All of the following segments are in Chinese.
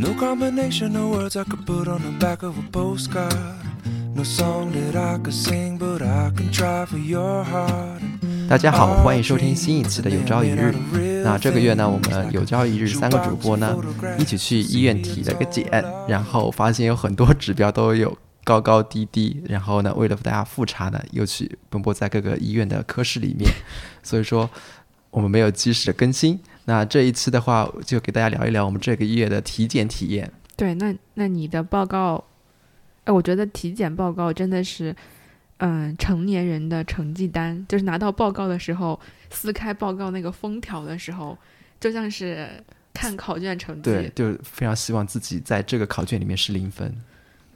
no combination of words I could put on the back of a postcard. No song that I could sing, but I can try for your heart. 大家好，欢迎收听新一期的有朝一日。那这个月呢，我们有朝一日三个主播呢，一起去医院体了个检，然后发现有很多指标都有高高低低，然后呢，为了大家复查呢，又去奔波在各个医院的科室里面，所以说我们没有及时的更新。那这一期的话，就给大家聊一聊我们这个月的体检体验。对，那那你的报告，哎，我觉得体检报告真的是，嗯，成年人的成绩单，就是拿到报告的时候，撕开报告那个封条的时候，就像是看考卷成绩。对，就非常希望自己在这个考卷里面是零分，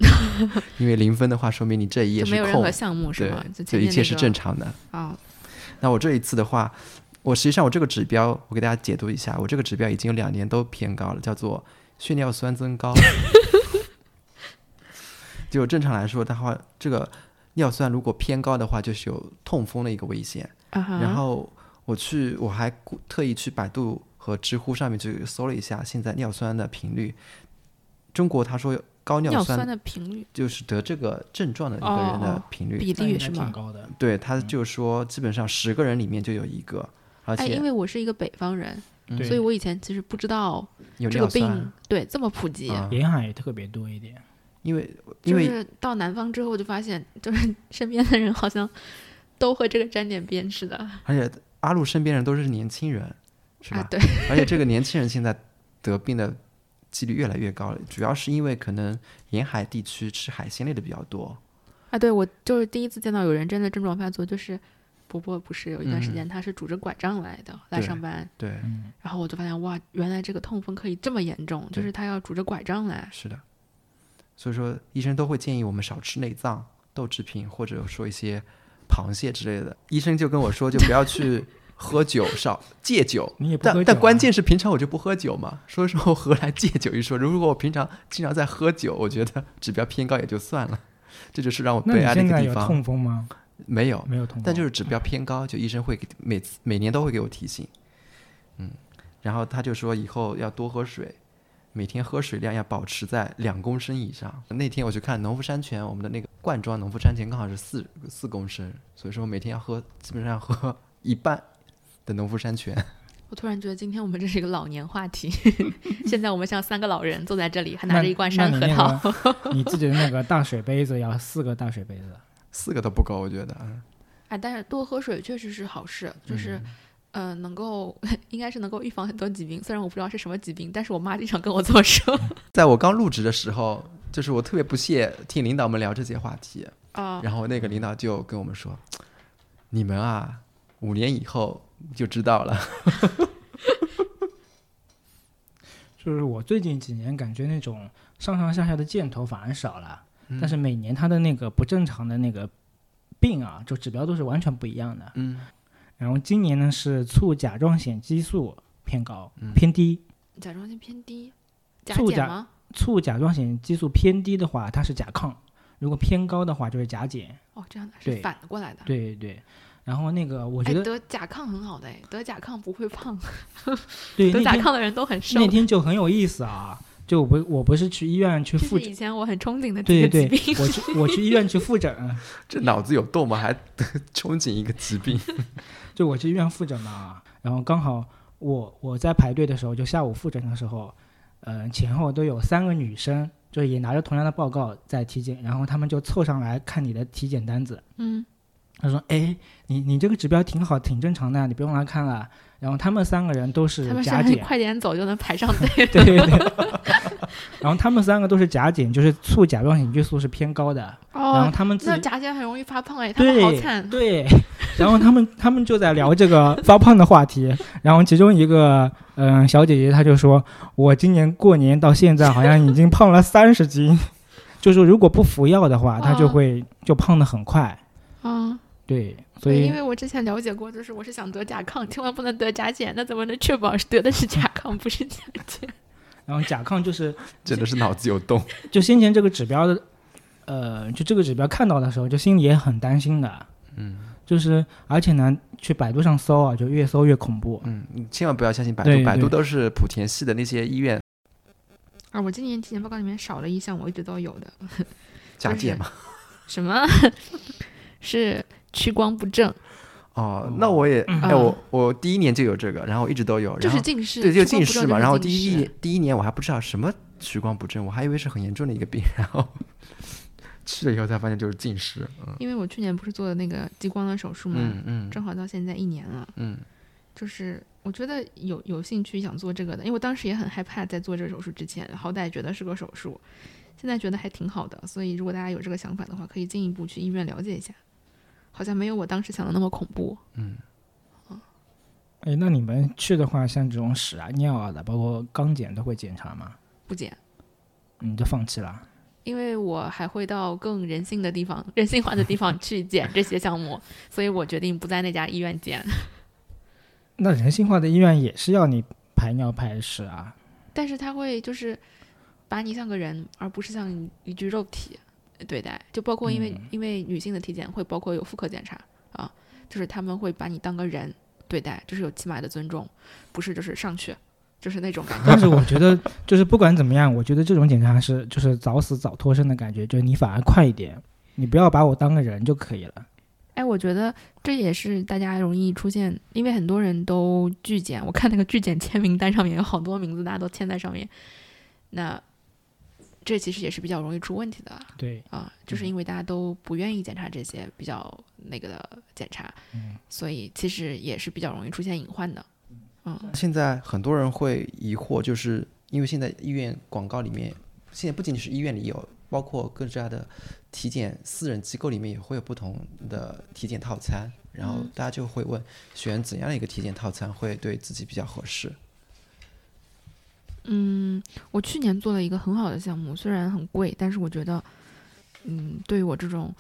因为零分的话，说明你这一页空没有任何，项目是吗？就，就一切是正常的。啊、那我这一次的话，我实际上我这个指标，我给大家解读一下，我这个指标已经有两年都偏高了，叫做血尿酸增高。就正常来说的话，这个尿酸如果偏高的话，就是有痛风的一个危险。然后我去，我还特意去百度和知乎上面去搜了一下现在尿酸的频率。中国他说高尿酸的频率就是得这个症状的一个哦人的哦频率，比例是吗？挺高的。对，他就说基本上十个人里面就有一个，而哎，且因为我是一个北方人，嗯所以我以前其实不知道这个病对这么普及。啊沿海特别多一点，因为因为就是到南方之后，就发现就是身边的人好像都和这个沾点边似的而且阿路身边人都是年轻人，是吧？啊。对，而且这个年轻人现在得病的几率越来越高了，主要是因为可能沿海地区吃海鲜类的比较多。啊，对我就是第一次见到有人真的症状发作，就是伯伯不是有一段时嗯间他是拄着拐杖来的来上班，对，嗯，然后我就发现哇，原来这个痛风可以这么严重，就是他要拄着拐杖来。是的。所以说，医生都会建议我们少吃内脏、豆制品，或者说一些螃蟹之类的。医生就跟我说，就不要去喝酒，少戒酒。你也不喝酒、啊，但但关键是平常我就不喝酒嘛，所以说我何来戒酒一说？如果我平常经常在喝酒，我觉得指标偏高也就算了，这就是让我悲哀的一现在有个地方。痛风吗？没有，没有痛风，但就是指标偏高，就医生会给每次每年都会给我提醒，嗯，然后他就说以后要多喝水，每天喝水量要保持在两公升以上。那天我去看农夫山泉，我们的那个罐装农夫山泉刚好是四四公升，所以说每天要喝基本上要喝一半的农夫山泉。我突然觉得今天我们这是一个老年话题，现在我们像三个老人坐在这里，还拿着一罐山核桃。那个你自己的那个大水杯子要四个大水杯子，四个都不够，我觉得。嗯哎，但是多喝水确实是好事，就是。呃，能够应该是能够预防很多疾病，虽然我不知道是什么疾病，但是我妈经常跟我这么说 在我刚入职的时候，就是我特别不屑听领导们聊这些话题，啊。然后那个领导就跟我们说：“你们啊，五年以后就知道了。就是我最近几年感觉那种上上下下的箭头反而少了，嗯但是每年它的那个不正常的那个病啊，就指标都是完全不一样的”。嗯，然后今年呢是促甲状腺激素偏高、嗯偏低，甲状腺偏低，甲促甲减吗？促甲状腺激素偏低的话，它是甲亢；如果偏高的话，就是甲减。哦，这样的是对反过来的。对对。然后那个，我哎，觉得、得甲亢很好的哎，得甲亢不会胖，对 得甲亢的人都很瘦那。天就很有意思啊！就我不我不是去医院去复诊以前我很憧憬的这对对对个疾病。，我去我去医院去复诊，这脑子有洞吗？还 憧憬一个疾病？就我去医院复诊嘛，然后刚好我我在排队的时候，就下午复诊的时候，呃，前后都有三个女生，就也拿着同样的报告在体检，然后他们就凑上来看你的体检单子，嗯，他说：“哎，你你这个指标挺好，挺正常的，你不用来看了。”然后他们三个人都是甲减，快点走就能排上队。对对对。然后他们三个都是甲减，就是促甲状腺激素是偏高的，哦然后他，们自己那甲减很容易发胖哎，他们好惨。对，然后他们 他们就在聊这个发胖的话题，然后其中一个嗯、小姐姐她就说，我今年过年到现在好像已经胖了三十斤，就说如果不服药的话，她就哦会就胖的很快。啊，对，所对，以因为我之前了解过，就是我是想得甲亢，千万不能得甲减，那怎么能确保是得的是甲亢，不是甲减？然后甲亢就是 真的是脑子有洞。就先前这个指标的，呃，就这个指标看到的时候，就心里也很担心的。嗯就是而且呢，去百度上搜啊，就越搜越恐怖。嗯，你千万不要相信百度，对对百度都是莆田系的那些医院啊，我今年体检报告里面少了一项，我一直都有的，甲减嘛。什么？是屈光不正，哦，那我也，哎，嗯。我我第一年就有这个，然后一直都有，就然后是近视，对，就近视嘛。然后第一年第一年我还不知道什么屈光不正，我还以为是很严重的一个病，然后去了以后才发现就是近视。嗯。因为我去年不是做的那个激光的手术嘛，嗯嗯。正好到现在一年了，嗯。就是我觉得有有兴趣想做这个的，因为我当时也很害怕在做这个手术之前，好歹觉得是个手术，现在觉得还挺好的，所以如果大家有这个想法的话，可以进一步去医院了解一下，好像没有我当时想的那么恐怖。嗯，哎，那你们去的话，像这种屎啊、尿啊的，包括肛检都会检查吗？不检，你就放弃了？因为我还会到更人性的地方、人性化的地方去检这些项目，所以我决定不在那家医院检。那人性化的医院也是要你排尿排屎啊？但是他会就是把你像个人，而不是像一具肉体对待。就包括因为、嗯因为女性的体检会包括有妇科检查啊，就是他们会把你当个人对待，就是有起码的尊重，不是就是上去就是那种感觉。但是我觉得，就是不管怎么样，我觉得这种检查是就是早死早脱身的感觉，就是你反而快一点，你不要把我当个人就可以了。哎，我觉得这也是大家容易出现，因为很多人都拒检，我看那个拒检签名单上面有好多名字，大家都签在上面。那这其实也是比较容易出问题的对，啊，就是因为大家都不愿意检查这些比较那个的检查，嗯所以其实也是比较容易出现隐患的。嗯，现在很多人会疑惑，就是因为现在医院广告里面，现在不仅仅是医院里有，包括各家的体检私人机构里面也会有不同的体检套餐，然后大家就会问，选怎样的一个体检套餐会对自己比较合适？嗯，我去年做了一个很好的项目，虽然很贵，但是我觉得，嗯，对于我这种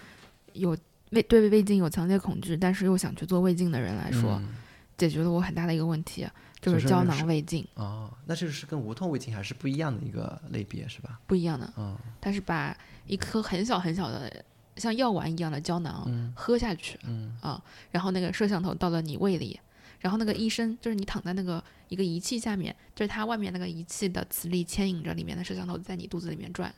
有胃对胃镜有强烈恐惧，但是又想去做胃镜的人来说，嗯解决了我很大的一个问题，就是胶囊胃镜哦，那这是跟无痛胃镜还是不一样的一个类别是吧？不一样的，嗯它是把一颗很小很小的像药丸一样的胶囊嗯喝下去，嗯啊，然后那个摄像头到了你胃里，然后那个医生就是你躺在那个一个仪器下面，就是它外面那个仪器的磁力牵引着里面的摄像头在你肚子里面转，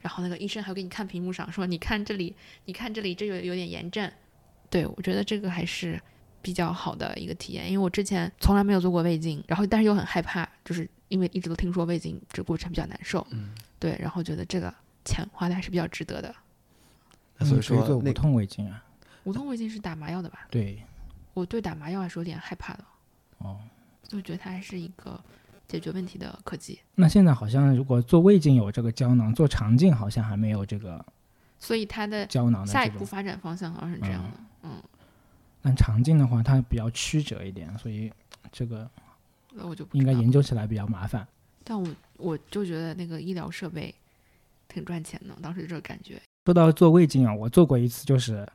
然后那个医生还会给你看屏幕上说，你看这里，你看这里，这有有点炎症。对我觉得这个还是比较好的一个体验，因为我之前从来没有做过胃镜，然后但是又很害怕，就是因为一直都听说胃镜这过程比较难受，嗯，对，然后觉得这个钱花的还是比较值得的。所以你可以做说那无痛胃镜啊？无痛胃镜是打麻药的吧？对，我对打麻药还是有点害怕的。哦，就觉得它还是一个解决问题的科技。那现在好像如果做胃镜有这个胶囊，做肠镜好像还没有这个所以它的胶囊的下一步。发展方向好像是这样的。嗯，但肠镜的话，它比较曲折一点，所以这个那我就不应该研究起来比较麻烦。但我我就觉得那个医疗设备挺赚钱的，当时这个感觉。说到做胃镜啊，我做过一次，就是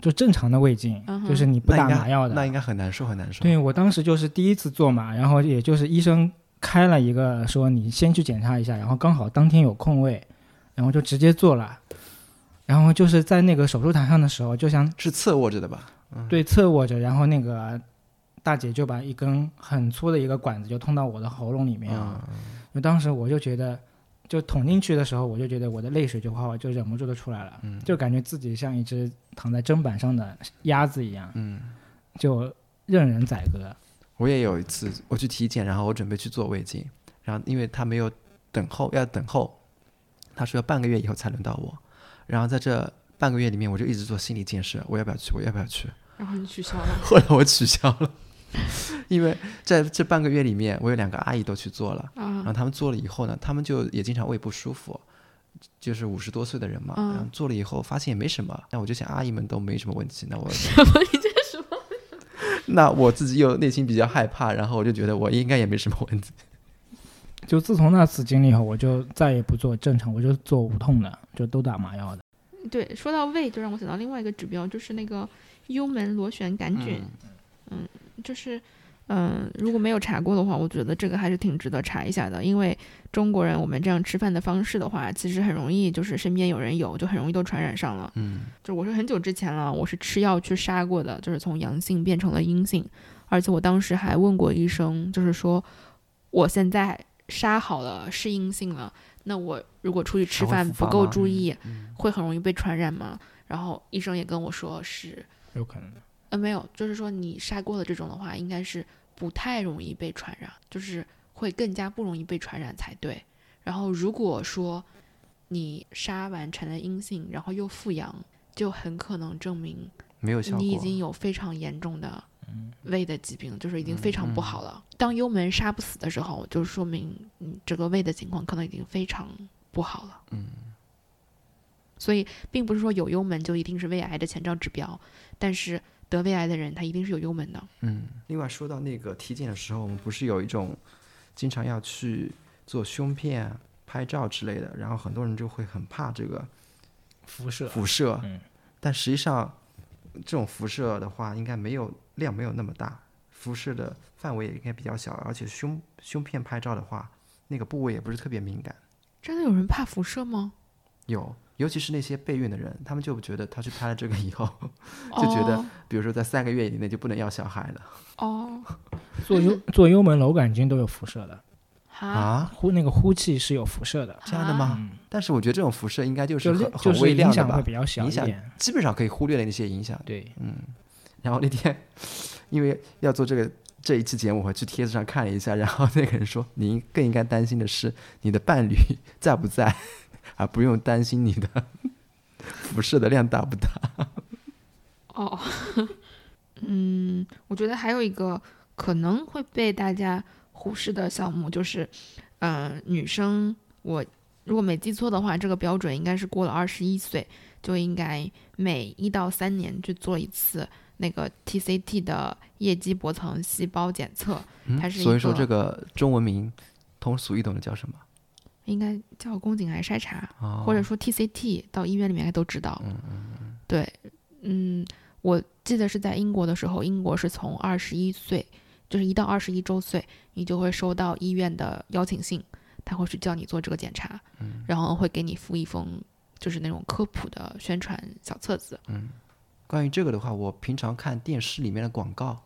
就正常的胃镜，嗯就是你不打麻药的。那应该很难受很难受。对我当时就是第一次做嘛，然后也就是医生开了一个说你先去检查一下，然后刚好当天有空位，然后就直接做了。然后就是在那个手术台上的时候，就像是侧卧着的吧？对侧卧着，然后那个大姐就把一根很粗的一个管子就通到我的喉咙里面啊。嗯，就当时我就觉得，就捅进去的时候，我就觉得我的泪水就哗哗就忍不住的出来了，嗯就感觉自己像一只躺在砧板上的鸭子一样，嗯，就任人宰割。我也有一次我去体检，然后我准备去做胃镜，然后因为他没有等候，要等候，他说要半个月以后才轮到我，然后在这半个月里面，我就一直做心理建设，我要不要去？我要不要去？然后你取消了。后来我取消了，因为在这半个月里面，我有两个阿姨都去做了，然后啊，他们做了以后呢，他们就也经常胃不舒服，就是五十多岁的人嘛，嗯然后做了以后发现也没什么，那我就想阿姨们都没什么问题，那我什么？你这是什么？那我自己又内心比较害怕，然后我就觉得我应该也没什么问题。就自从那次经历以后，我就再也不做正常，我就做无痛的，就都打麻药的。对，说到胃，就让我想到另外一个指标，就是那个幽门螺旋杆菌。嗯就是，嗯、如果没有查过的话，我觉得这个还是挺值得查一下的。因为中国人我们这样吃饭的方式的话，其实很容易就是身边有人有，就很容易都传染上了。嗯就我是很久之前了，我是吃药去杀过的，就是从阳性变成了阴性，而且我当时还问过医生，就是说我现在杀好了是阴性了，那我如果出去吃饭不够注意，嗯会很容易被传染吗？然后医生也跟我说是，有可能的。呃，没有，就是说你杀过了这种的话，应该是不太容易被传染，就是会更加不容易被传染才对。然后如果说你杀完成了阴性，然后又复阳，就很可能证明没有效果。你已经有非常严重的嗯胃的疾病，就是已经非常不嗯好了。当幽门杀不死的时候，就说明你这个胃的情况可能已经非常不好了。嗯，所以并不是说有幽门就一定是胃癌的前兆指标，但是得胃癌的人他一定是有幽门的。嗯，另外说到那个体检的时候，我们不是有一种经常要去做胸片、拍照之类的，然后很多人就会很怕这个辐射，辐射，嗯但实际上这种辐射的话，应该没有量没有那么大，辐射的范围也应该比较小，而且胸胸片拍照的话，那个部位也不是特别敏感。真的有人怕辐射吗？有，尤其是那些备孕的人，他们就觉得他去拍了这个以后，就觉得哦比如说在三个月以内就不能要小孩了 哦做幽做幽门螺杆菌都有辐射的，啊啊？呼那个呼气是有辐射的，这样的吗？嗯，但是我觉得这种辐射应该就是就很很是就是影微量的吧响会比，较小。基本上可以忽略的那些影响。对，嗯然后那天因为要做这个这一期节目，我去帖子上看了一下，然后那个人说，您更应该担心的是你的伴侣 在不在，而不用担心你的辐射的量大不大。哦，嗯，我觉得还有一个可能会被大家忽视的项目就是，嗯、女生我如果没记错的话，这个标准应该是过了二十一岁就应该每一到三年去做一次那个 TCT 的液基薄层细胞检测，嗯它是一所以说这个中文名通俗易懂的叫什么？应该叫宫颈癌筛查。哦或者说 TCT 到医院里面应该都知道。对，嗯，我记得是在英国的时候，英国是从二十一岁，就是一到二十一周岁，你就会收到医院的邀请信，他会去叫你做这个检查，然后会给你附一封就是那种科普的宣传小册子。嗯关于这个的话，我平常看电视里面的广告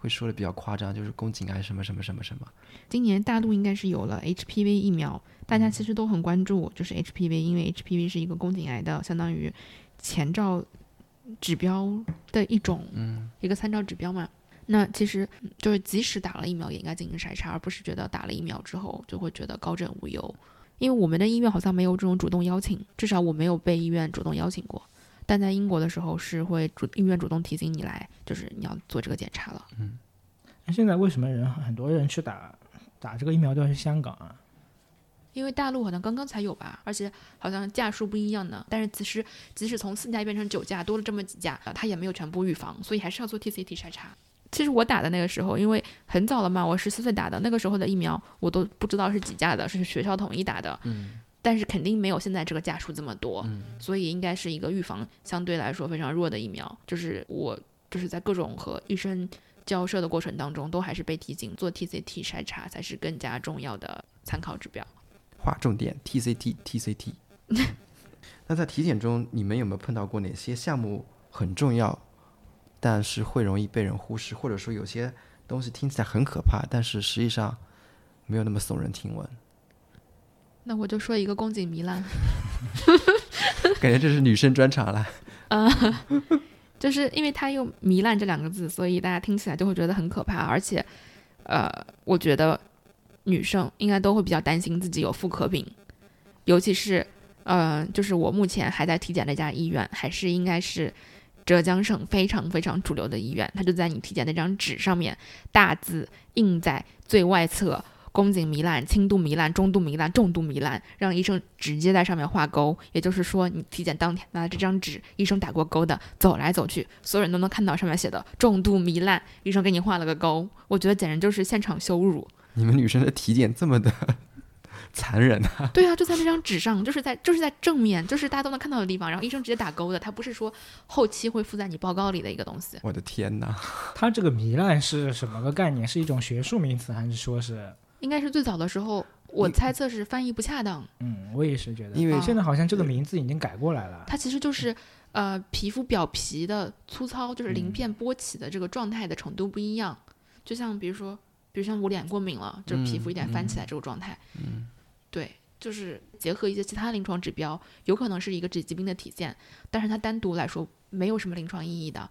会说的比较夸张，就是宫颈癌什么什么什么什么。今年大陆应该是有了 HPV 疫苗，大家其实都很关注，就是 HPV，因为 HPV 是一个宫颈癌的相当于前兆指标的一种，嗯，一个参照指标嘛。那其实嗯就是即使打了疫苗，也应该进行筛查，而不是觉得打了疫苗之后就会觉得高枕无忧。因为我们的医院好像没有这种主动邀请，至少我没有被医院主动邀请过。但在英国的时候是会主医院主动提醒你来，就是你要做这个检查了。嗯那现在为什么人很多人去打打这个疫苗都要去香港啊？因为大陆好像刚刚才有吧，而且好像价数不一样呢。但是其实即使从四价变成九价，多了这么几价，呃它也没有全部预防，所以还是要做 TCT 筛查。其实我打的那个时候，因为很早了嘛，我十四岁打的，那个时候的疫苗我都不知道是几价的，是学校统一打的。嗯，但是肯定没有现在这个价数这么多，嗯所以应该是一个预防相对来说非常弱的疫苗。就是我就是在各种和医生交涉的过程当中，都还是被提醒做 TCT 筛查才是更加重要的参考指标。划重点，TCT TCT。那在体检中，你们有没有碰到过哪些项目很重要，但是会容易被人忽视，或者说有些东西听起来很可怕，但是实际上没有那么耸人听闻？那我就说一个宫颈糜烂，感觉这是女生专场了。就是因为它用“糜烂”这两个字，所以大家听起来就会觉得很可怕。而且，呃，我觉得女生应该都会比较担心自己有妇科病，尤其是，呃，就是我目前还在体检那家医院，还是应该是浙江省非常非常主流的医院，它就在你体检那张纸上面大字印在最外侧。宫颈糜烂、轻度糜烂、中度糜烂、重度糜烂，让医生直接在上面画勾。也就是说，你体检当天拿这张纸，医生打过勾的，走来走去，所有人都能看到上面写的重度糜烂，医生给你画了个勾。我觉得简直就是现场羞辱。你们女生的体检这么的 残忍啊？对啊，就在那张纸上，就是在就是在正面，就是大家都能看到的地方，然后医生直接打勾的，他不是说后期会附在你报告里的一个东西。我的天哪！它这个糜烂是什么个概念？是一种学术名词，还是说是？应该是最早的时候，我猜测是翻译不恰当，嗯，我也是觉得，因为现在好像这个名字已经改过来了。它其实就是呃皮肤表皮的粗糙，就是鳞嗯片剥起的这个状态的程度不一样。就像比如说比如像我脸过敏了，就是皮肤有点翻起来嗯这个状态。嗯，对，就是结合一些其他临床指标，有可能是一个疾疾病的体现，但是它单独来说没有什么临床意义的。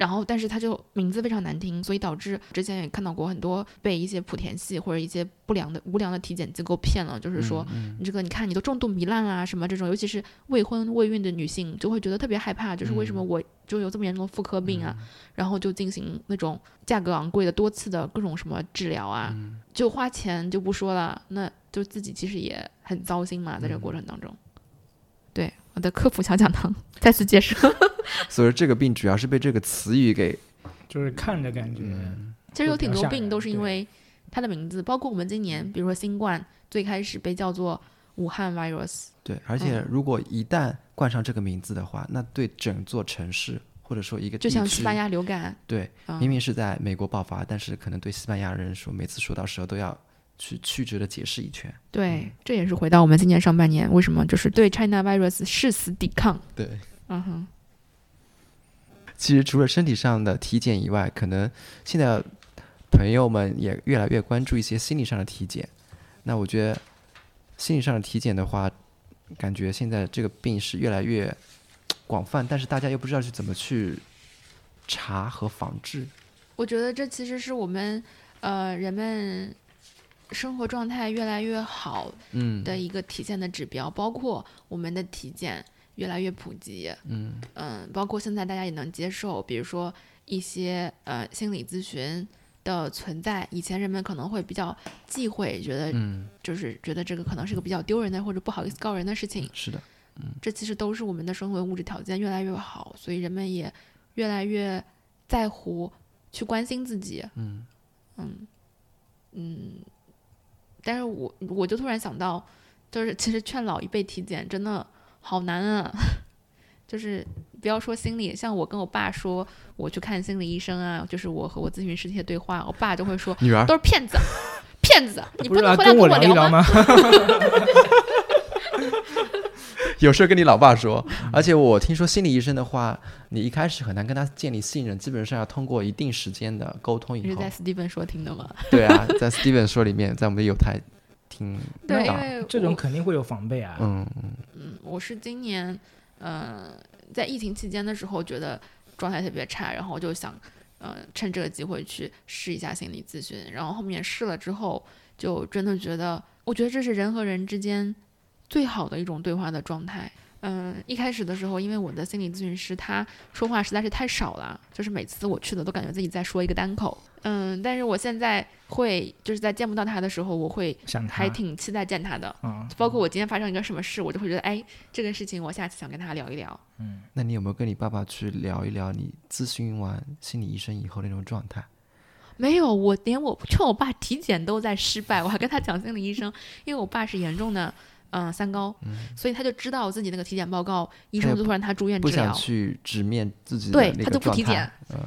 然后，但是它就名字非常难听，所以导致之前也看到过很多被一些莆田系或者一些不良的无良的体检机构骗了，就是说、嗯你这个你看你都重度糜烂啊什么这种，尤其是未婚未孕的女性就会觉得特别害怕，就是为什么嗯。我就有这么严重的妇科病啊，然后就进行那种价格昂贵的多次的各种什么治疗啊，嗯。就花钱就不说了，那就自己其实也很糟心嘛，在这个过程当中。对，我的科普小讲堂 再次结束。所以这个病主要是被这个词语给就是看着感觉，嗯。其实有挺多病都是因为它的名字，包括我们今年，比如说新冠，最开始被叫做武汉 virus，对，而且如果一旦冠上这个名字的话，那对整座城市或者说一个就地区像西班牙流感，对，嗯。明明是在美国爆发，但是可能对西班牙人说，每次说到时候都要去曲折的解释一圈。对，这也是回到我们今年上半年为什么就是对 China virus 誓死抵抗。对，嗯哼，其实除了身体上的体检以外，可能现在朋友们也越来越关注一些心理上的体检。那我觉得心理上的体检的话，感觉现在这个病是越来越广泛，但是大家又不知道去怎么去查和防治。我觉得这其实是我们呃人们生活状态越来越好嗯。的一个体现的指标，包括我们的体检越来越普及，嗯。嗯，包括现在大家也能接受，比如说一些呃心理咨询的存在，以前人们可能会比较忌讳，觉得嗯，就是觉得这个可能是个比较丢人的或者不好意思告人的事情，是的，这其实都是我们的生活物质条件越来越好，所以人们也越来越在乎去关心自己，嗯。嗯嗯，但是我我就突然想到，就是其实劝老一辈体检真的好难啊，就是不要说心理，像我跟我爸说我去看心理医生啊，就是我和我咨询师这些对话，我爸就会说女儿都是骗子，骗子，你不能回来跟我聊吗？有事儿跟你老爸说。而且我听说心理医生的话，你一开始很难跟他建立信任，基本上要通过一定时间的沟通以后你是在。Steven 说听的吗？对啊，在 Steven 说里面，在我们的有台听对，因。为这种肯定会有防备啊。嗯嗯嗯，我是今年，呃，在疫情期间的时候，觉得状态特别差，然后我就想，呃，趁这个机会去试一下心理咨询。然后后面试了之后，就真的觉得，我觉得这是人和人之间最好的一种对话的状态。嗯，一开始的时候，因为我的心理咨询师他说话实在是太少了，就是每次我去的都感觉自己在说一个单口。嗯，但是我现在会就是在见不到他的时候，我会想他还挺期待见他的。嗯，包括我今天发生一个什么事，我就会觉得，哎，这个事情我下次想跟他聊一聊。嗯，那你有没有跟你爸爸去聊一聊你咨询完心理医生以后的那种状态？没有，我连我劝我爸体检都在失败，我还跟他讲心理医生，因为我爸是严重的嗯、三高，所以他就知道自己那个体检报告，医生就会让他住院治疗不想。去直面自己的对他就不体检。嗯，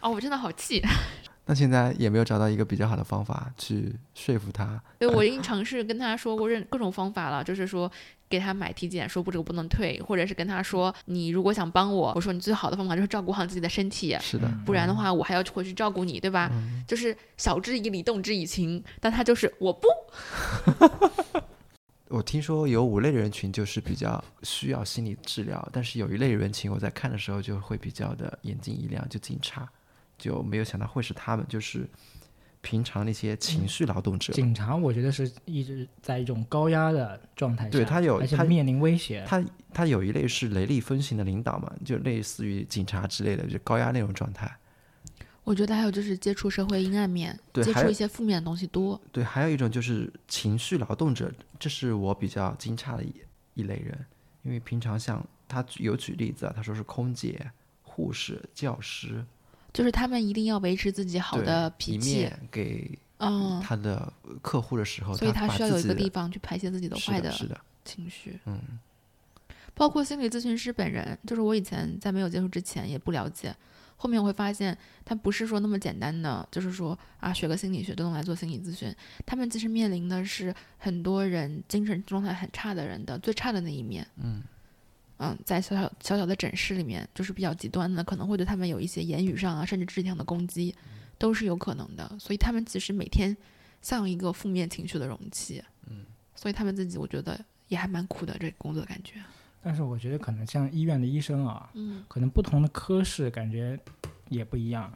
哦，我真的好气，那现在也没有找到一个比较好的方法去说服他。对我已经尝试跟他说过任各种方法了，就是说给他买体检，说不这个不能退，或者是跟他说你如果想帮我，我说你最好的方法就是照顾好自己的身体，是的，不然的话我还要回去照顾你，对吧？就是晓之以理，动之以情，但他就是我不，我听说有五类人群就是比较需要心理治疗，但是有一类人群我在看的时候就会比较的眼睛一亮，就警察，就没有想到会是他们，就是平常那些情绪劳动者。警察我觉得是一直在一种高压的状态下，对他有他面临威胁。他他有一类是雷厉风行的领导嘛，就类似于警察之类的，就高压那种状态。我觉得还有就是接触社会阴暗面，接触一些负面的东西多。对，还有一种就是情绪劳动者，这是我比较惊诧的一一类人，因为平常像他举有举例子啊，他说是空姐、护士、教师，就是他们一定要维持自己好的脾气，给嗯，他的客户的时候，所以他需要有一个地方去排泄自己的坏的，情绪。嗯，包括心理咨询师本人，就是我以前在没有接触之前也不了解，后面我会发现，他不是说那么简单的，就是说啊，学个心理学都能来做心理咨询。他们其实面临的是很多人精神状态很差的人的最差的那一面。嗯嗯，在小小小小的诊室里面，就是比较极端的，可能会对他们有一些言语上啊，甚至肢体上的攻击。都是有可能的。所以他们其实每天像一个负面情绪的容器，嗯，所以他们自己我觉得也还蛮苦的，这个工作感觉。但是我觉得可能像医院的医生啊，嗯可能不同的科室感觉也不一样。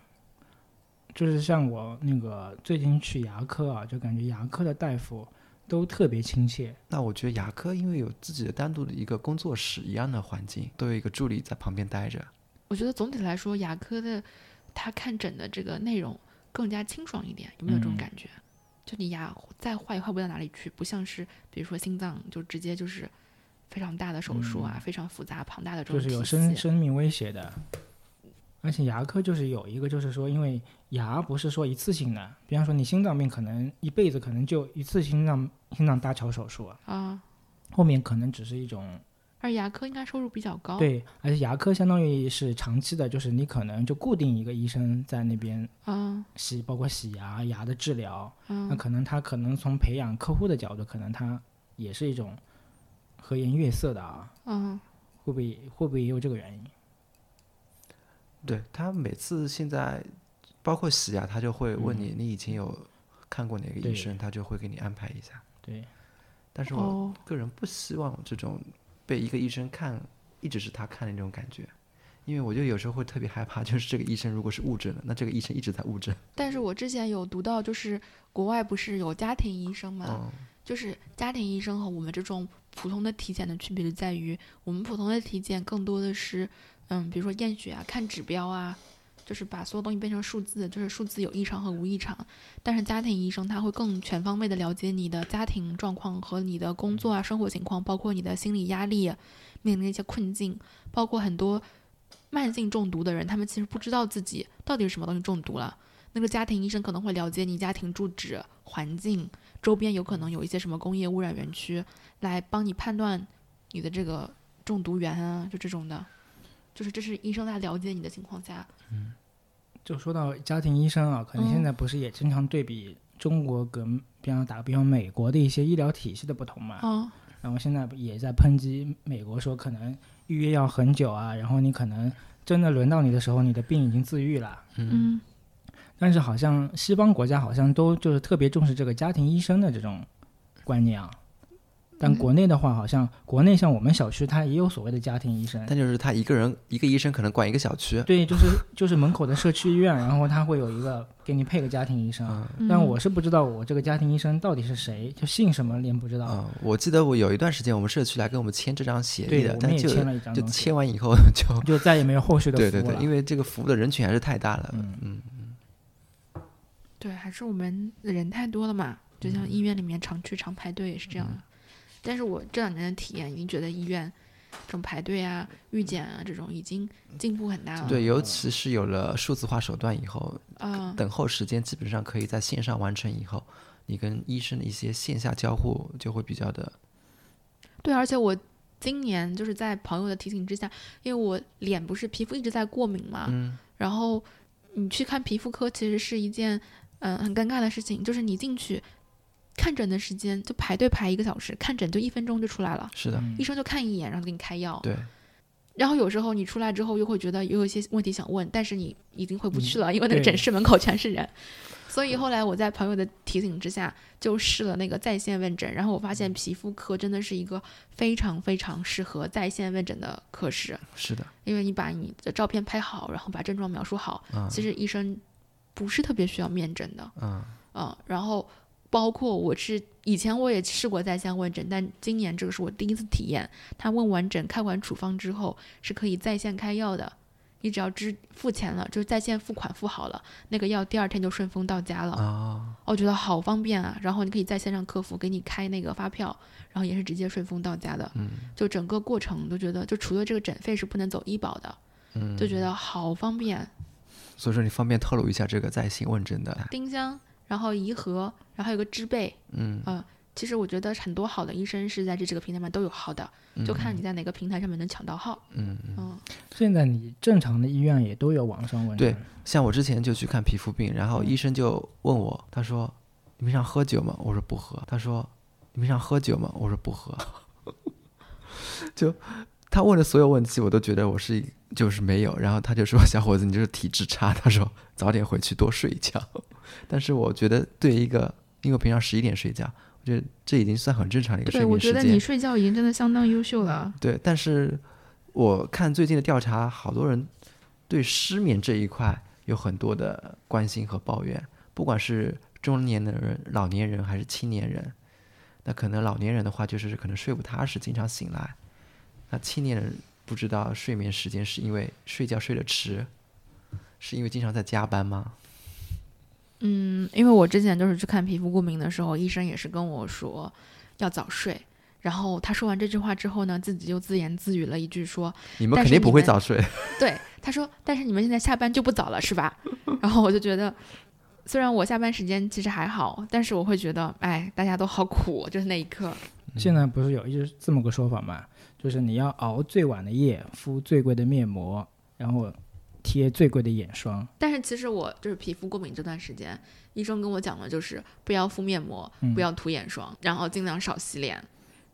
就是像我那个最近去牙科啊，就感觉牙科的大夫都特别亲切。那我觉得牙科因为有自己的单独的一个工作室一样的环境，都有一个助理在旁边待着。我觉得总体来说，牙科的他看诊的这个内容更加清爽一点，有没有这种嗯感觉？就你牙再坏也坏不到哪里去，不像是比如说心脏就直接就是非常大的手术啊，非常复杂庞大的这种体嗯就是有生。生命威胁的。而且牙科就是有一个，就是说，因为牙不是说一次性的，比方说你心脏病，可能一辈子可能就一次心脏心脏搭桥手术啊，啊，后面可能只是一种而牙科应该收入比较高。对，而且牙科相当于是长期的，就是你可能就固定一个医生在那边啊洗，包括洗牙、牙的治疗，那嗯可能他可能从培养客户的角度，可能他也是一种和颜悦色的啊，嗯会不会会不会也有这个原因？对他每次现在包括洗牙，他就会问你，嗯你以前有看过哪个医生，他就会给你安排一下。对，但是我哦个人不希望这种被一个医生看，一直是他看的那种感觉，因为我就有时候会特别害怕，就是这个医生如果是误诊了，那这个医生一直在误诊。但是我之前有读到，就是国外不是有家庭医生吗？嗯，就是家庭医生和我们这种普通的体检的区别就在于，我们普通的体检更多的是，嗯，比如说验血啊、看指标啊，就是把所有东西变成数字，就是数字有异常和无异常。但是家庭医生他会更全方位的了解你的家庭状况和你的工作啊、生活情况，包括你的心理压力、面临一些困境，包括很多慢性中毒的人，他们其实不知道自己到底是什么东西中毒了。那个家庭医生可能会了解你家庭住址、环境，周边有可能有一些什么工业污染园区，来帮你判断你的这个中毒源啊，就这种的，就是这是医生在了解你的情况下，嗯就说到家庭医生啊，可能现嗯在不是也经常对比中国跟，比方打个比方，美国的一些医疗体系的不同嘛？嗯然后现在也在抨击美国，说可能预约要很久啊，然后你可能真的轮到你的时候，你的病已经自愈了。嗯但是好像西方国家好像都就是特别重视这个家庭医生的这种观念啊。但嗯国内的话，好像国内像我们小区，它也有所谓的家庭医生。但就是他一个人一个医生可能管一个小区。对，就是就是门口的社区医院，然后他会有一个给你配个家庭医生。但我是不知道我这个家庭医生到底是谁，就姓什么连不知道。嗯，我记得我有一段时间我们社区来跟我们签这张协议对，的，但就我们也签了一张就，签完以后 就就再也没有后续的服务了。对对对，因为这个服务的人群还是太大了。嗯嗯对，还是我们人太多了嘛，就像嗯。医院里面常去常排队也是这样的。但是我这两年的体验，已经觉得医院这种排队啊、预检啊这种已经进步很大了。对，尤其是有了数字化手段以后，啊、等候时间基本上可以在线上完成以后，你跟医生的一些线下交互就会比较的对，而且我今年就是在朋友的提醒之下，因为我脸不是皮肤一直在过敏嘛，嗯。然后你去看皮肤科其实是一件嗯、很尴尬的事情，就是你进去看诊的时间就排队排一个小时，看诊就一分钟就出来了，是的，嗯医生就看一眼，然后给你开药。对，然后有时候你出来之后又会觉得又有一些问题想问，但是你已经回不去了，因为那个诊室门口全是人。所以后来我在朋友的提醒之下，就试了那个在线问诊，然后我发现皮肤科真的是一个非常非常适合在线问诊的科室，是的，因为你把你的照片拍好，然后把症状描述好，嗯其实医生不是特别需要面诊的，嗯嗯，然后包括我是以前我也试过在线问诊，但今年这个是我第一次体验。他问完诊、开完处方之后是可以在线开药的，你只要支付钱了，就是在线付款付好了，那个药第二天就顺丰到家了。啊，我觉得好方便啊！然后你可以在线上客服给你开那个发票，然后也是直接顺丰到家的。嗯就整个过程都觉得，就除了这个诊费是不能走医保的，嗯，就觉得好方便。所以说你方便透露一下这个在线问诊的，丁香，然后颐和，然后还有个知贝，嗯其实我觉得很多好的医生是在这几个平台上都有号的，就看你在哪个平台上面能抢到号。嗯嗯。嗯现在你正常的医院也都有网上问诊。对像我之前就去看皮肤病，然后嗯医生就问我，他说：“你平常喝酒吗？”我说不喝。他说：“你平常喝酒吗？”我说不喝。就他问的所有问题，我都觉得我是就是没有。然后他就说：“小伙子，你就是体质差。”他说：“早点回去多睡一觉。”但是我觉得，对一个，因为我平常十一点睡觉，我觉得这已经算很正常的一个睡对，我眠时间。觉得你睡觉已经真的相当优秀了。对，但是我看最近的调查，好多人对失眠这一块有很多的关心和抱怨，不管是中年的人、老年人还是青年人。那可能老年人的话，就是可能睡不踏实，经常醒来。那青年人不知道睡眠时间是因为睡觉睡得迟，是因为经常在加班吗？嗯，因为我之前就是去看皮肤过敏的时候，医生也是跟我说要早睡。然后他说完这句话之后呢，自己又自言自语了一句说你们肯定不会早睡。“对，他说，但是你们现在下班就不早了，是吧？” 然后我就觉得，虽然我下班时间其实还好，但是我会觉得，哎，大家都好苦，就是那一刻。现在不是有一句这么个说法嘛，就是你要熬最晚的夜，敷最贵的面膜，然后贴最贵的眼霜。但是其实我就是皮肤过敏这段时间，医生跟我讲的就是不要敷面膜，嗯不要涂眼霜，然后尽量少洗脸，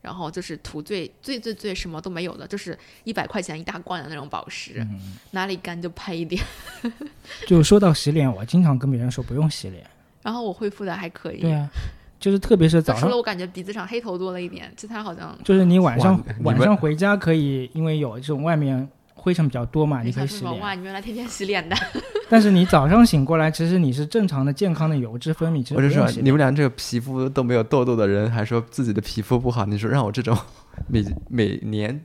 然后就是涂最最最最什么都没有的，就是一百块钱一大罐的那种保湿，嗯，哪里干就拍一点。就说到洗脸，我经常跟别人说不用洗脸。然后我恢复的还可以，对啊，就是特别是早上就除了，我感觉鼻子上黑头多了一点，其他好像就是你晚上你晚上回家可以，因为有这种外面灰尘比较多嘛，你可以洗想说哇，你原来天天洗脸的 但是你早上醒过来，其实你是正常的、健康的油脂分泌，其实我就说你们俩这个皮肤都没有痘痘的人，还说自己的皮肤不好，你说让我这种每每年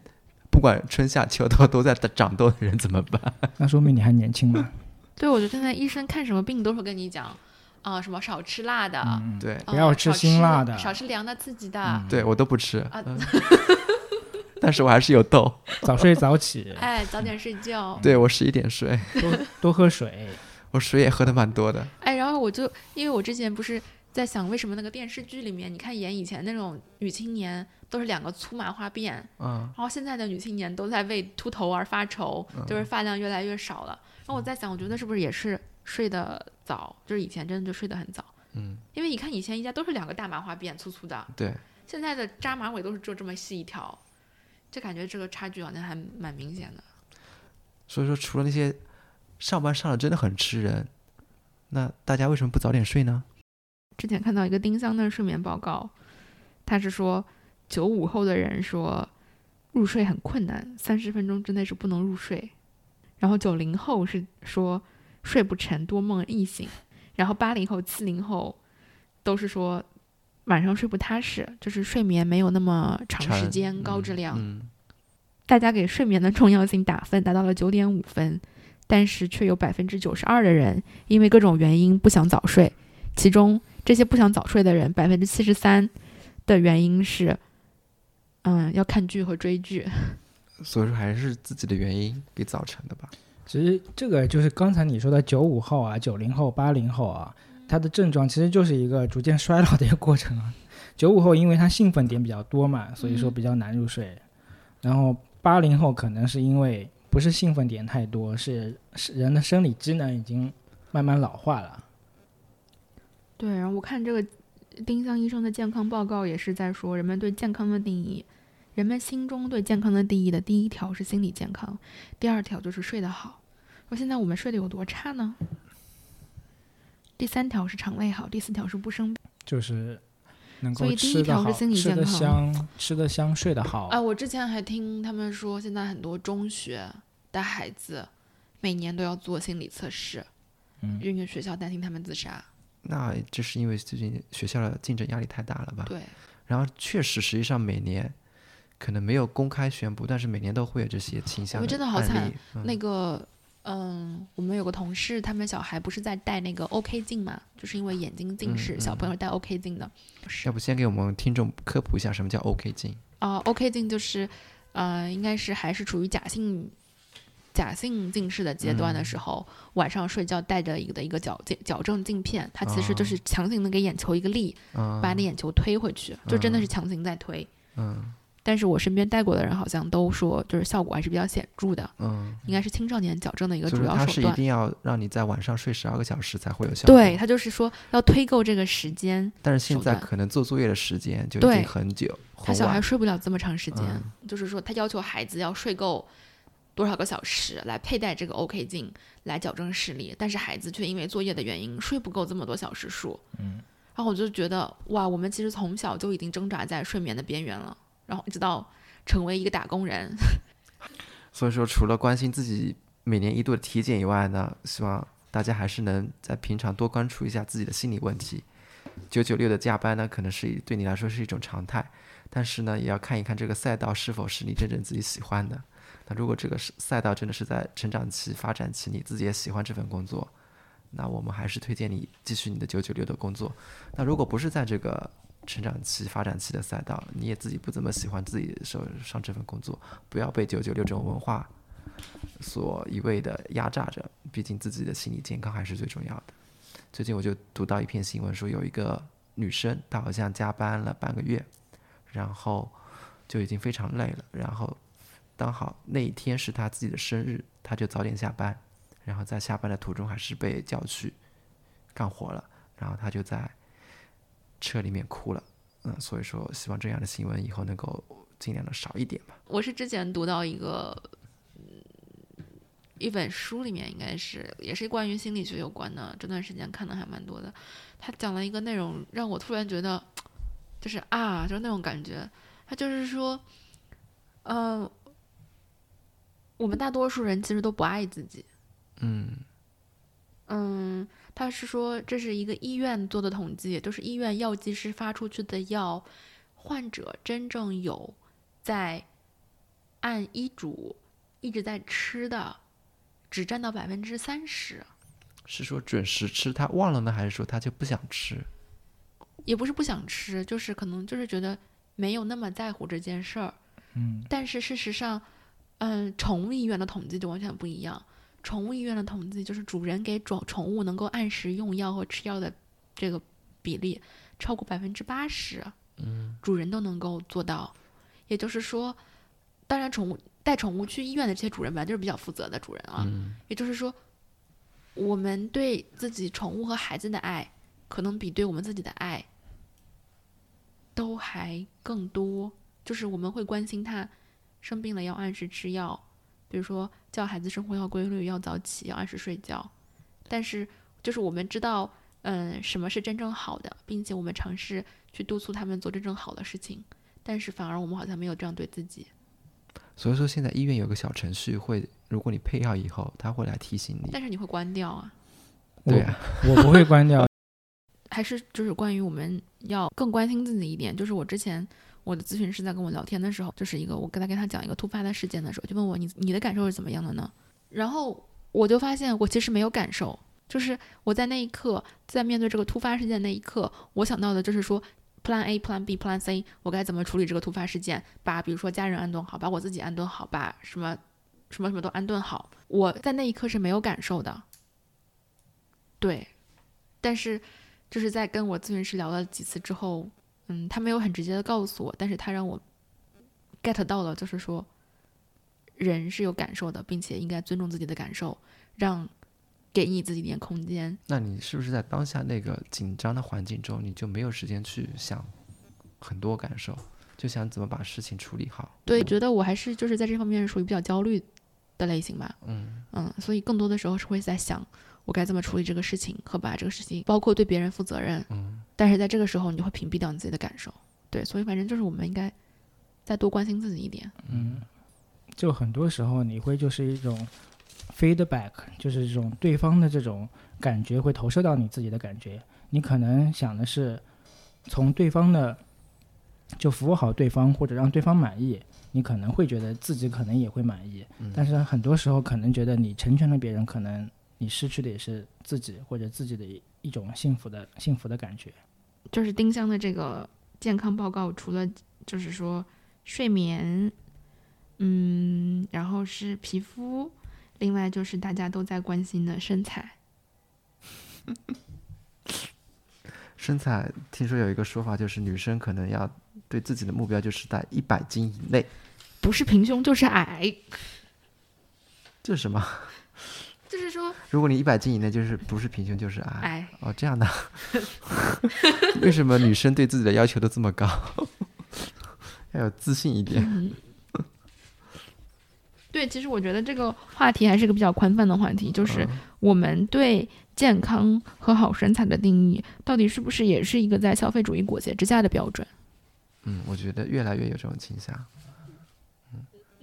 不管春夏秋冬都在长痘的人怎么办？那说明你还年轻嘛。对我觉得现在医生看什么病都会跟你讲啊、什么少吃辣的，嗯，对啊不要吃辛辣的少吃凉的刺激的。嗯对我都不吃，啊嗯但是我还是有痘。早睡早起，哎，早点睡觉。对我十一点睡，多多喝水。我水也喝的蛮多的。哎，然后我就因为我之前不是在想，为什么那个电视剧里面，你看演以前那种女青年都是两个粗麻花辫，嗯，然后现在的女青年都在为秃头而发愁，嗯就是发量越来越少了。然后我在想，我觉得是不是也是睡得早，就是以前真的就睡得很早，嗯，因为你看以前一家都是两个大麻花辫，粗粗的，对，现在的扎马尾都是就这么细一条，就感觉这个差距好像还蛮明显的。所以说除了那些上班上的真的很吃人，那大家为什么不早点睡呢？之前看到一个丁香的睡眠报告，他是说九五后的人说入睡很困难，三十分钟之内是不能入睡。然后九零后是说睡不成，多梦易醒。然后八零后、七零后都是说晚上睡不踏实，就是睡眠没有那么长时长间、高质量。嗯，大家给睡眠的重要性打分达到了九点五分，但是却有百分之九十二的人因为各种原因不想早睡，其中这些不想早睡的人，百分之七十三的原因是，嗯，要看剧和追剧。所以说还是自己的原因给造成的吧。其实这个就是刚才你说的九五后啊、九零后、八零后啊，他的症状其实就是一个逐渐衰老的一个过程啊。九五后因为他兴奋点比较多嘛，所以说比较难入睡。然后八零后可能是因为不是兴奋点太多，是是人的生理机能已经慢慢老化了。对，然后我看这个丁香医生的健康报告也是在说，人们对健康的定义，人们心中对健康的定义的第一条是心理健康，第二条就是睡得好。说现在我们睡得有多差呢？第三条是肠胃好，第四条是不生病。就是能够所以第一吃得好、条是心理吃得健康香、吃得香、睡得好。啊，我之前还听他们说，现在很多中学的孩子每年都要做心理测试，嗯因为学校担心他们自杀。那这是因为最近学校的竞争压力太大了吧？对，然后确实，实际上每年可能没有公开宣布，但是每年都会有这些倾向我真的好惨。嗯那个，嗯，我们有个同事，他们小孩不是在戴那个 OK 镜嘛，就是因为眼睛近视，嗯小朋友戴 OK 镜的。要不先给我们听众科普一下什么叫 OK 镜？啊、o k 镜就是，呃，应该是还是处于假性假性近视的阶段的嗯时候，晚上睡觉戴着一个的一个矫镜矫正镜片，它其实就哦是强行的给眼球一个力，嗯，把你眼球推回去，就真的嗯是强行在推。嗯，但是我身边带过的人好像都说，就是效果还是比较显著的，嗯，应该是青少年矫正的一个主要手段。它是一定要让你在晚上睡十二个小时才会有效果。对，他就是说要推够这个时间，但是现在可能做作业的时间就已经很久，他小孩。睡不了这么长时间，嗯就是说他要求孩子要睡够多少个小时来佩戴这个 OK 镜来矫正视力，但是孩子却因为作业的原因睡不够这么多小时数。嗯，然后我就觉得哇，我们其实从小就已经挣扎在睡眠的边缘了，然后一直到成为一个打工人，所以说，除了关心自己每年一度的体检以外呢，希望大家还是能在平常多关注一下自己的心理问题。九九六的加班呢，可能是对你来说是一种常态，但是呢，也要看一看这个赛道是否是你真正自己喜欢的。那如果这个赛道真的是在成长期、发展期，你自己也喜欢这份工作，那我们还是推荐你继续你的九九六的工作。那如果不是在这个成长期、发展期的赛道，你也自己不怎么喜欢自己手上这份工作，不要被九九六这种文化所一味的压榨着，毕竟自己的心理健康还是最重要的。最近我就读到一篇新闻，说有一个女生，她好像加班了半个月，然后就已经非常累了，然后刚好那一天是她自己的生日，她就早点下班，然后在下班的途中还是被叫去 干活了，然后她就在车里面哭了。嗯，所以说希望这样的新闻以后能够尽量的少一点吧。我是之前读到一个，嗯，一本书里面应该是也是关于心理学有关的，这段时间看的还蛮多的。他讲了一个内容，让我突然觉得，就是啊，就是那种感觉。他就是说，呃，我们大多数人其实都不爱自己。嗯嗯，他是说这是一个医院做的统计，就是医院药剂师发出去的药，患者真正有在按医嘱一直在吃的，只占到百分之三十，是说准时吃，他忘了呢，还是说他就不想吃？也不是不想吃，就是可能就是觉得没有那么在乎这件事儿。嗯，但是事实上，嗯，宠物医院的统计就完全不一样。宠物医院的统计就是主人给宠宠物能够按时用药和吃药的这个比例超过百分之八十，嗯，主人都能够做到。也就是说，当然，宠物带宠物去医院的这些主人本来就是比较负责的主人啊。嗯也就是说，我们对自己宠物和孩子的爱，可能比对我们自己的爱都还更多。就是我们会关心他生病了要按时吃药，比如说教孩子生活要规律，要早起，要按时睡觉。但是，就是我们知道，嗯，什么是真正好的，并且我们尝试去督促他们做真正好的事情。但是，反而我们好像没有这样对自己。所以说现在医院有个小程序会，如果你配药以后，他会来提醒你。但是你会关掉啊。对啊，我不会关掉。还是就是关于我们要更关心自己一点，就是我之前我的咨询师在跟我聊天的时候，就是一个我跟他跟他讲一个突发的事件的时候，就问我你你的感受是怎么样的呢？然后我就发现我其实没有感受，就是我在那一刻在面对这个突发事件那一刻，我想到的就是说 Plan A、Plan B、Plan C，我该怎么处理这个突发事件？把比如说家人安顿好，把我自己安顿好，把什么什么什么都安顿好。我在那一刻是没有感受的，对，但是。就是在跟我咨询师聊了几次之后，嗯，他没有很直接的告诉我，但是他让我 get 到了，就是说人是有感受的，并且应该尊重自己的感受，让给你自己一点空间。那你是不是在当下那个紧张的环境中，你就没有时间去想很多感受，就想怎么把事情处理好？对，觉得我还是就是在这方面属于比较焦虑的类型吧。嗯嗯，所以更多的时候是会在想我该怎么处理这个事情，和把这个事情包括对别人负责任。嗯，但是在这个时候，你就会屏蔽掉你自己的感受。对，所以反正就是我们应该再多关心自己一点。嗯，就很多时候你会就是一种 feedback，就是这种对方的这种感觉会投射到你自己的感觉。你可能想的是从对方的就服务好对方或者让对方满意，你可能会觉得自己可能也会满意。嗯但是很多时候可能觉得你成全了别人，可能你失去的也是自己或者自己的一一种幸福的幸福的感觉。就是丁香的这个健康报告，除了就是说睡眠，嗯，然后是皮肤，另外就是大家都在关心的身材。身材听说有一个说法，就是女生可能要对自己的目标就是在一百斤以内，不是平胸就是矮，这是什么？就是说如果你一百斤以内，就是不是贫穷就是矮。矮。哦，这样的。为什么女生对自己的要求都这么高？要有自信一点。嗯，对，其实我觉得这个话题还是个比较宽泛的话题，就是嗯我们对健康和好身材的定义，到底是不是也是一个在消费主义裹挟之下的标准？嗯，我觉得越来越有这种倾向。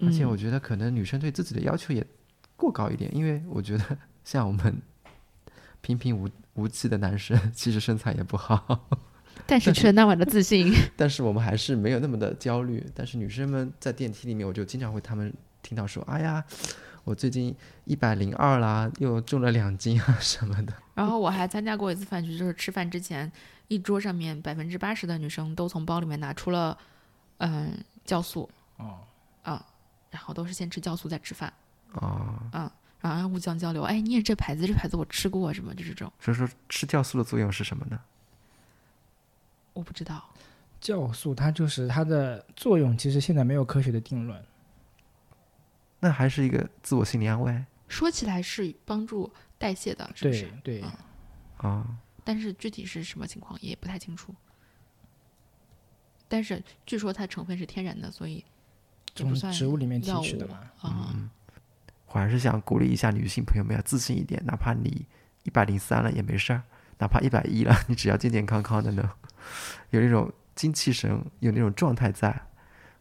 而且嗯我觉得可能女生对自己的要求也过高一点，因为我觉得 像我们平平无无奇的男生，其实身材也不好，但是却那么的自信。但是我们还是没有那么的焦虑。但是女生们在电梯里面，我就经常会他们听到说：“哎呀，我最近一百零二啦，又重了两斤啊什么的。然后我还参加过一次饭局，就是吃饭之前，一桌上面百分之八十的女生都从包里面拿出了，嗯，酵素，哦，然后都是先吃酵素再吃饭，”哦，然后互相交流。哎，你也这牌子，这牌子我吃过，什么就是这种，所以说吃酵素的作用是什么呢？我不知道。酵素它就是它的作用，其实现在没有科学的定论。那还是一个自我心理安慰说起来是帮助代谢的，是不是对？对，嗯啊、但是具体是什么情况也不太清楚。但是据说它成分是天然的，所以也从植物里面提取的嘛。啊。嗯，我还是想鼓励一下女性朋友们要自信一点，哪怕你一百零三了也没事儿，哪怕一百一了，你只要健健康康的呢，有那种精气神，有那种状态在，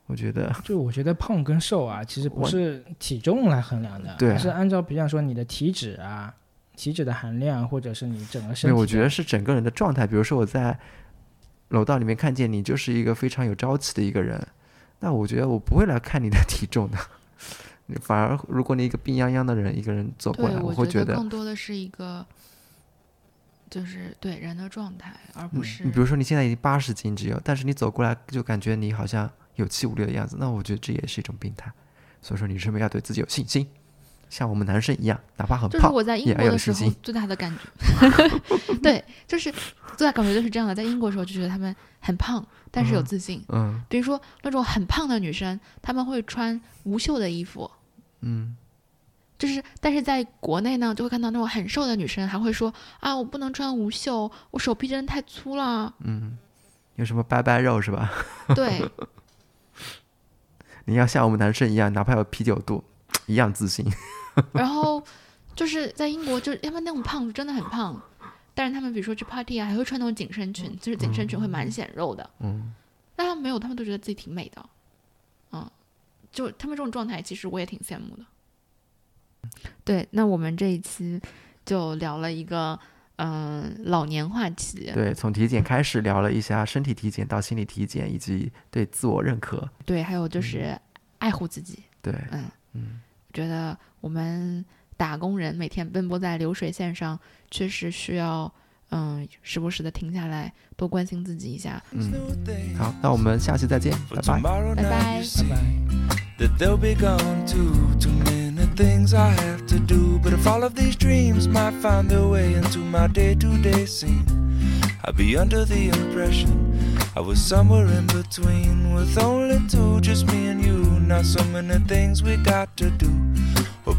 我觉得就我觉得胖跟瘦啊，其实不是体重来衡量的，对而是按照比方说你的体脂啊、体脂的含量，或者是你整个身体我觉得是整个人的状态。比如说我在楼道里面看见你，就是一个非常有朝气的一个人，那我觉得我不会来看你的体重的。反而，如果你一个病殃殃的人，一个人走过，来，我会觉得，更多的是一个，就是对人的状态，而不嗯是、你比如说你现在已经八十斤只有，但是你走过来就感觉你好像有气无力的样子，那我觉得这也是一种病态。所以说，你是不是要对自己有信心，像我们男生一样，哪怕很胖，就是我在英国的时候信最大的感觉，对，就是最大感觉就是这样的。在英国的时候就觉得他们很胖，但是有嗯自信。嗯比如说那种很胖的女生，他们会穿无袖的衣服，嗯，就是但是在国内呢，就会看到那种很瘦的女生还会说啊，我不能穿无袖，我手臂真的太粗了。嗯，有什么拜拜肉是吧？对，你要像我们男生一样，哪怕有啤酒肚，一样自信。然后就是在英国，就是他们那种胖子真的很胖，但是他们比如说去 party 啊，还会穿那种紧身裙，就是紧身裙会蛮显肉的。嗯，但他们没有，他们都觉得自己挺美的，嗯，就他们这种状态，其实我也挺羡慕的。对，那我们这一期就聊了一个嗯、老年话题，对，从体检开始聊了一下身体体检到心理体检，以及对自我认可。对，还有就是爱护自己，对，嗯嗯，觉得我们打工人每天奔波在流水线上，确实需要嗯时不时的停下来，多关心自己一下。嗯，好，那我们下期再见，拜拜。Tomorrow Bye bye. you see 拜拜。that they'll be gone too. Too many things I have to do. But if all of these dreams might find their way into my day to day scene, I'd be under the impression I was somewhere in between. With only two, just me and you. Not so many things we got to do,